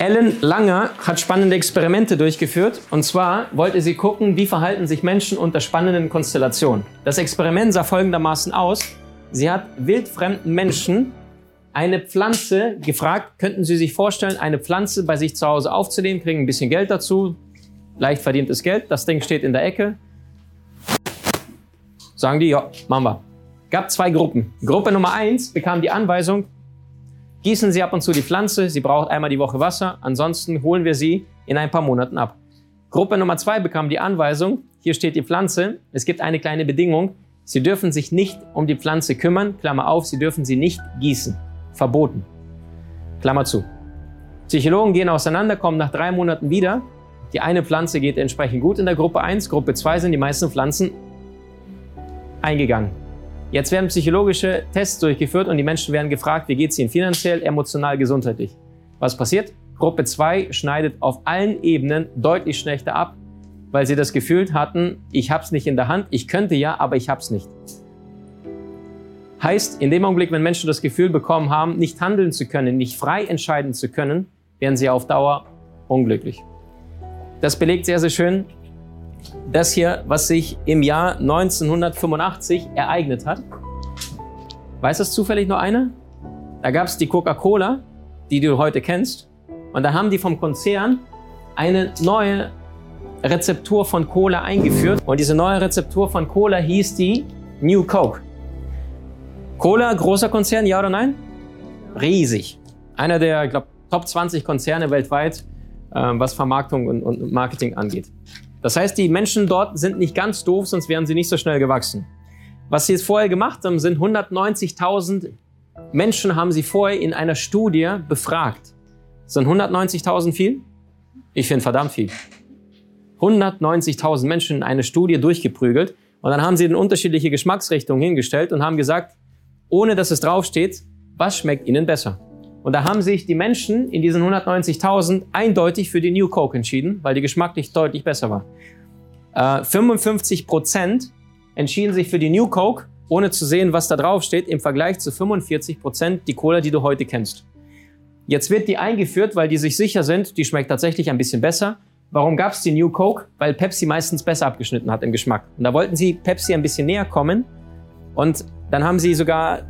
Ellen Langer hat spannende Experimente durchgeführt. Und zwar wollte sie gucken, wie verhalten sich Menschen unter spannenden Konstellationen. Das Experiment sah folgendermaßen aus. Sie hat wildfremden Menschen eine Pflanze gefragt, könnten Sie sich vorstellen, eine Pflanze bei sich zu Hause aufzunehmen, kriegen ein bisschen Geld dazu, leicht verdientes Geld, das Ding steht in der Ecke. Sagen die, ja, machen wir. Gab zwei Gruppen. Gruppe Nummer eins bekam die Anweisung, Gießen Sie ab und zu die Pflanze, sie braucht einmal die Woche Wasser, ansonsten holen wir sie in ein paar Monaten ab. Gruppe Nummer zwei bekam die Anweisung, hier steht die Pflanze, es gibt eine kleine Bedingung, Sie dürfen sich nicht um die Pflanze kümmern, Klammer auf, Sie dürfen sie nicht gießen. Verboten. Klammer zu. Psychologen gehen auseinander, kommen nach drei Monaten wieder. Die eine Pflanze geht entsprechend gut in der Gruppe 1, Gruppe 2 sind die meisten Pflanzen eingegangen. Jetzt werden psychologische Tests durchgeführt und die Menschen werden gefragt, wie geht es ihnen finanziell, emotional, gesundheitlich. Was passiert? Gruppe 2 schneidet auf allen Ebenen deutlich schlechter ab, weil sie das Gefühl hatten, ich habe es nicht in der Hand, ich könnte ja, aber ich habe es nicht. Heißt, in dem Augenblick, wenn Menschen das Gefühl bekommen haben, nicht handeln zu können, nicht frei entscheiden zu können, werden sie auf Dauer unglücklich. Das belegt sehr, sehr schön das hier, was sich im Jahr 1985 ereignet hat. Weiß das zufällig nur einer? Da gab es die Coca-Cola, die du heute kennst. Und da haben die vom Konzern eine neue Rezeptur von Cola eingeführt. Und diese neue Rezeptur von Cola hieß die New Coke. Cola, großer Konzern, ja oder nein? Riesig. Einer der, ich glaube, Top 20 Konzerne weltweit, äh, was Vermarktung und, und Marketing angeht. Das heißt, die Menschen dort sind nicht ganz doof, sonst wären sie nicht so schnell gewachsen. Was sie jetzt vorher gemacht haben, sind 190.000 Menschen haben sie vorher in einer Studie befragt. Sind 190.000 viel? Ich finde verdammt viel. 190.000 Menschen in eine Studie durchgeprügelt und dann haben sie in unterschiedliche Geschmacksrichtungen hingestellt und haben gesagt, ohne dass es draufsteht, was schmeckt ihnen besser? Und da haben sich die Menschen in diesen 190.000 eindeutig für die New Coke entschieden, weil die geschmacklich deutlich besser war. Äh, 55 Prozent entschieden sich für die New Coke, ohne zu sehen, was da drauf steht, im Vergleich zu 45 Prozent die Cola, die du heute kennst. Jetzt wird die eingeführt, weil die sich sicher sind, die schmeckt tatsächlich ein bisschen besser. Warum gab es die New Coke? Weil Pepsi meistens besser abgeschnitten hat im Geschmack. Und da wollten sie Pepsi ein bisschen näher kommen. Und dann haben sie sogar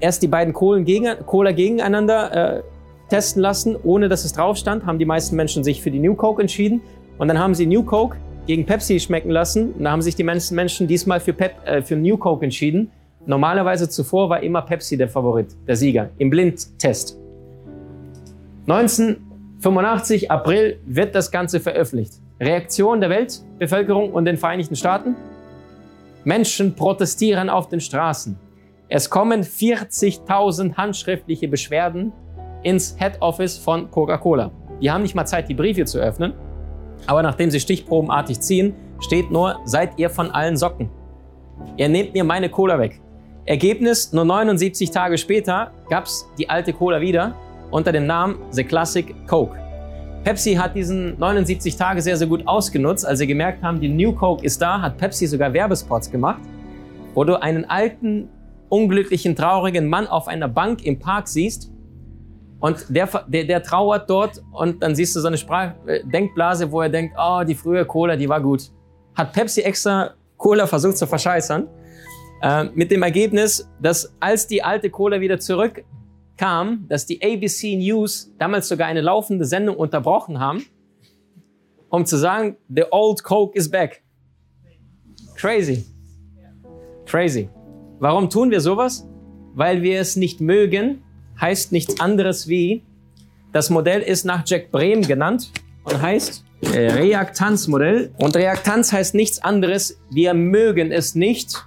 erst die beiden Kohlen gegen, Cola gegeneinander äh, testen lassen, ohne dass es drauf stand, haben die meisten Menschen sich für die New Coke entschieden. Und dann haben sie New Coke gegen Pepsi schmecken lassen. Und da haben sich die meisten Menschen diesmal für, Pep, äh, für New Coke entschieden. Normalerweise zuvor war immer Pepsi der Favorit, der Sieger, im Blindtest. 1985, April, wird das Ganze veröffentlicht. Reaktion der Weltbevölkerung und den Vereinigten Staaten? Menschen protestieren auf den Straßen. Es kommen 40.000 handschriftliche Beschwerden ins Head Office von Coca-Cola. Die haben nicht mal Zeit, die Briefe zu öffnen. Aber nachdem sie stichprobenartig ziehen, steht nur, seid ihr von allen Socken. Ihr nehmt mir meine Cola weg. Ergebnis, nur 79 Tage später gab es die alte Cola wieder unter dem Namen The Classic Coke. Pepsi hat diesen 79 Tage sehr, sehr gut ausgenutzt. Als sie gemerkt haben, die New Coke ist da, hat Pepsi sogar Werbespots gemacht, wo du einen alten unglücklichen, traurigen Mann auf einer Bank im Park siehst und der, der, der trauert dort und dann siehst du so eine Sprach äh, Denkblase, wo er denkt, oh, die frühe Cola, die war gut. Hat Pepsi extra Cola versucht zu verscheißern. Äh, mit dem Ergebnis, dass als die alte Cola wieder zurückkam, dass die ABC News damals sogar eine laufende Sendung unterbrochen haben, um zu sagen, the old Coke is back. Crazy. Crazy. Warum tun wir sowas? Weil wir es nicht mögen, heißt nichts anderes wie, das Modell ist nach Jack Brehm genannt und heißt Reaktanzmodell. Und Reaktanz heißt nichts anderes, wir mögen es nicht,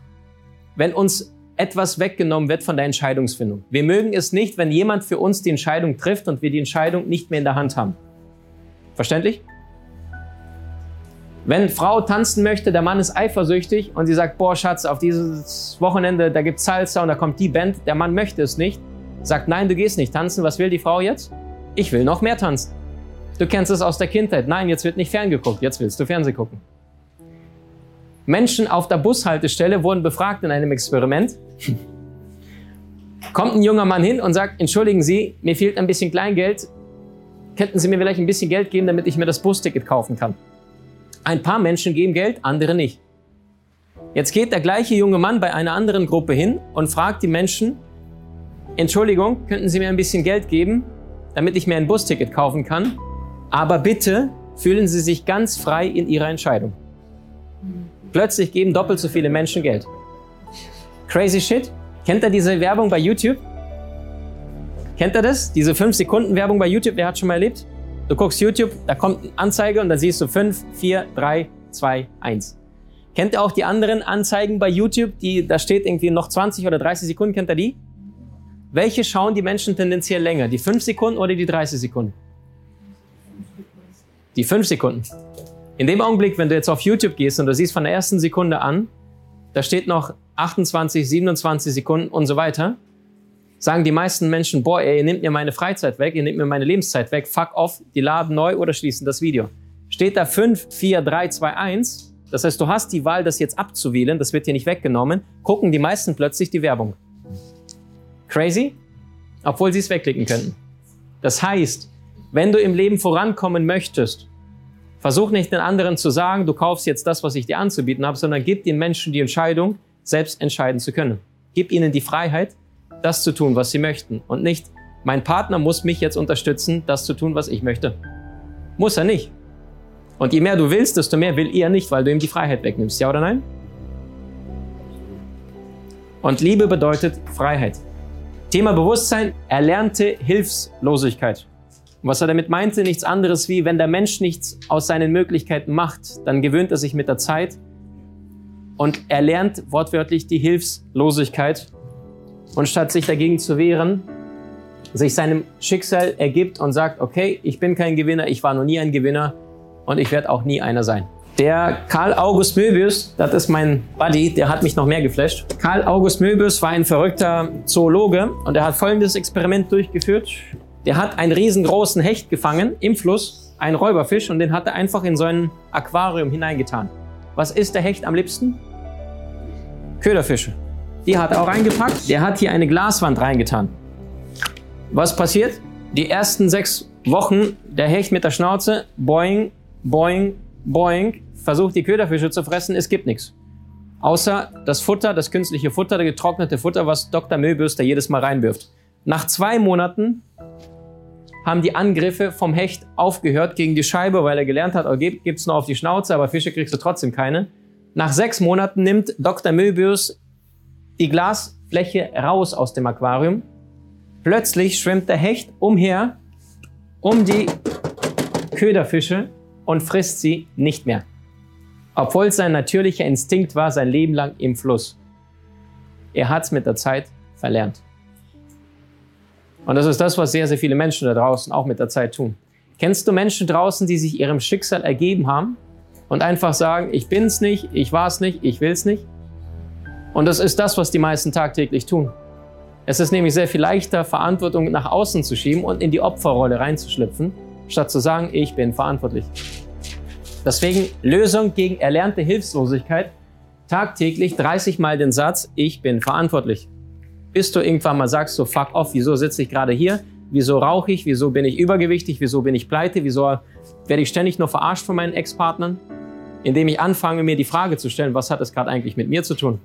wenn uns etwas weggenommen wird von der Entscheidungsfindung. Wir mögen es nicht, wenn jemand für uns die Entscheidung trifft und wir die Entscheidung nicht mehr in der Hand haben. Verständlich? Wenn Frau tanzen möchte, der Mann ist eifersüchtig und sie sagt, boah Schatz, auf dieses Wochenende, da gibt's Salsa und da kommt die Band, der Mann möchte es nicht, sagt, nein, du gehst nicht tanzen, was will die Frau jetzt? Ich will noch mehr tanzen. Du kennst es aus der Kindheit, nein, jetzt wird nicht ferngeguckt, jetzt willst du Fernsehen gucken. Menschen auf der Bushaltestelle wurden befragt in einem Experiment. Kommt ein junger Mann hin und sagt, entschuldigen Sie, mir fehlt ein bisschen Kleingeld, könnten Sie mir vielleicht ein bisschen Geld geben, damit ich mir das Busticket kaufen kann? Ein paar Menschen geben Geld, andere nicht. Jetzt geht der gleiche junge Mann bei einer anderen Gruppe hin und fragt die Menschen, Entschuldigung, könnten Sie mir ein bisschen Geld geben, damit ich mir ein Busticket kaufen kann? Aber bitte fühlen Sie sich ganz frei in Ihrer Entscheidung. Plötzlich geben doppelt so viele Menschen Geld. Crazy shit. Kennt ihr diese Werbung bei YouTube? Kennt ihr das? Diese 5 Sekunden Werbung bei YouTube, wer hat schon mal erlebt? Du guckst YouTube, da kommt eine Anzeige und dann siehst du 5, 4, 3, 2, 1. Kennt ihr auch die anderen Anzeigen bei YouTube, die, da steht irgendwie noch 20 oder 30 Sekunden, kennt ihr die? Welche schauen die Menschen tendenziell länger? Die 5 Sekunden oder die 30 Sekunden? Die 5 Sekunden. In dem Augenblick, wenn du jetzt auf YouTube gehst und du siehst von der ersten Sekunde an, da steht noch 28, 27 Sekunden und so weiter, sagen die meisten Menschen, boah, ey, ihr nehmt mir meine Freizeit weg, ihr nehmt mir meine Lebenszeit weg, fuck off, die laden neu oder schließen das Video. Steht da 5, 4, 3, 2, 1, das heißt, du hast die Wahl, das jetzt abzuwählen, das wird dir nicht weggenommen, gucken die meisten plötzlich die Werbung. Crazy? Obwohl sie es wegklicken könnten. Das heißt, wenn du im Leben vorankommen möchtest, versuch nicht den anderen zu sagen, du kaufst jetzt das, was ich dir anzubieten habe, sondern gib den Menschen die Entscheidung, selbst entscheiden zu können. Gib ihnen die Freiheit, das zu tun, was sie möchten. Und nicht, mein Partner muss mich jetzt unterstützen, das zu tun, was ich möchte. Muss er nicht. Und je mehr du willst, desto mehr will er nicht, weil du ihm die Freiheit wegnimmst. Ja oder nein? Und Liebe bedeutet Freiheit. Thema Bewusstsein, erlernte Hilflosigkeit. Und was er damit meinte, nichts anderes wie, wenn der Mensch nichts aus seinen Möglichkeiten macht, dann gewöhnt er sich mit der Zeit und er lernt wortwörtlich die Hilflosigkeit und statt sich dagegen zu wehren, sich seinem Schicksal ergibt und sagt, okay, ich bin kein Gewinner, ich war noch nie ein Gewinner und ich werde auch nie einer sein. Der Karl August Möbius, das ist mein Buddy, der hat mich noch mehr geflasht. Karl August Möbius war ein verrückter Zoologe und er hat folgendes Experiment durchgeführt. Der hat einen riesengroßen Hecht gefangen im Fluss, einen Räuberfisch, und den hat er einfach in so ein Aquarium hineingetan. Was isst der Hecht am liebsten? Köderfische. Die hat er auch reingepackt. Der hat hier eine Glaswand reingetan. Was passiert? Die ersten sechs Wochen, der Hecht mit der Schnauze, boing, boing, boing, versucht die Köderfische zu fressen, es gibt nichts. Außer das Futter, das künstliche Futter, das getrocknete Futter, was Dr. Da jedes Mal reinwirft. Nach zwei Monaten haben die Angriffe vom Hecht aufgehört gegen die Scheibe, weil er gelernt hat, oh, gibt's nur auf die Schnauze, aber Fische kriegst du trotzdem keine. Nach sechs Monaten nimmt Dr. Möbius die Glasfläche raus aus dem Aquarium. Plötzlich schwimmt der Hecht umher um die Köderfische und frisst sie nicht mehr. Obwohl es sein natürlicher Instinkt war, sein Leben lang im Fluss. Er hat es mit der Zeit verlernt. Und das ist das, was sehr, sehr viele Menschen da draußen auch mit der Zeit tun. Kennst du Menschen draußen, die sich ihrem Schicksal ergeben haben und einfach sagen, ich bin's nicht, ich war's nicht, ich will's nicht? Und das ist das, was die meisten tagtäglich tun. Es ist nämlich sehr viel leichter, Verantwortung nach außen zu schieben und in die Opferrolle reinzuschlüpfen, statt zu sagen, ich bin verantwortlich. Deswegen Lösung gegen erlernte Hilflosigkeit, tagtäglich 30 Mal den Satz, ich bin verantwortlich. Bis du irgendwann mal sagst, so fuck off, wieso sitze ich gerade hier? Wieso rauche ich? Wieso bin ich übergewichtig? Wieso bin ich pleite? Wieso werde ich ständig nur verarscht von meinen Ex-Partnern? Indem ich anfange, mir die Frage zu stellen, was hat es gerade eigentlich mit mir zu tun?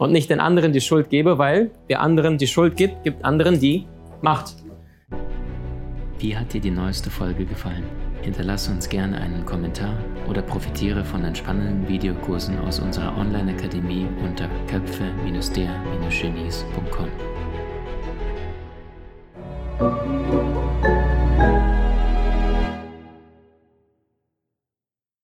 Und nicht den anderen die Schuld gebe, weil wer anderen die Schuld gibt, gibt anderen die Macht. Wie hat dir die neueste Folge gefallen? Hinterlasse uns gerne einen Kommentar oder profitiere von entspannenden Videokursen aus unserer Online-Akademie unter köpfe-der-genies.com.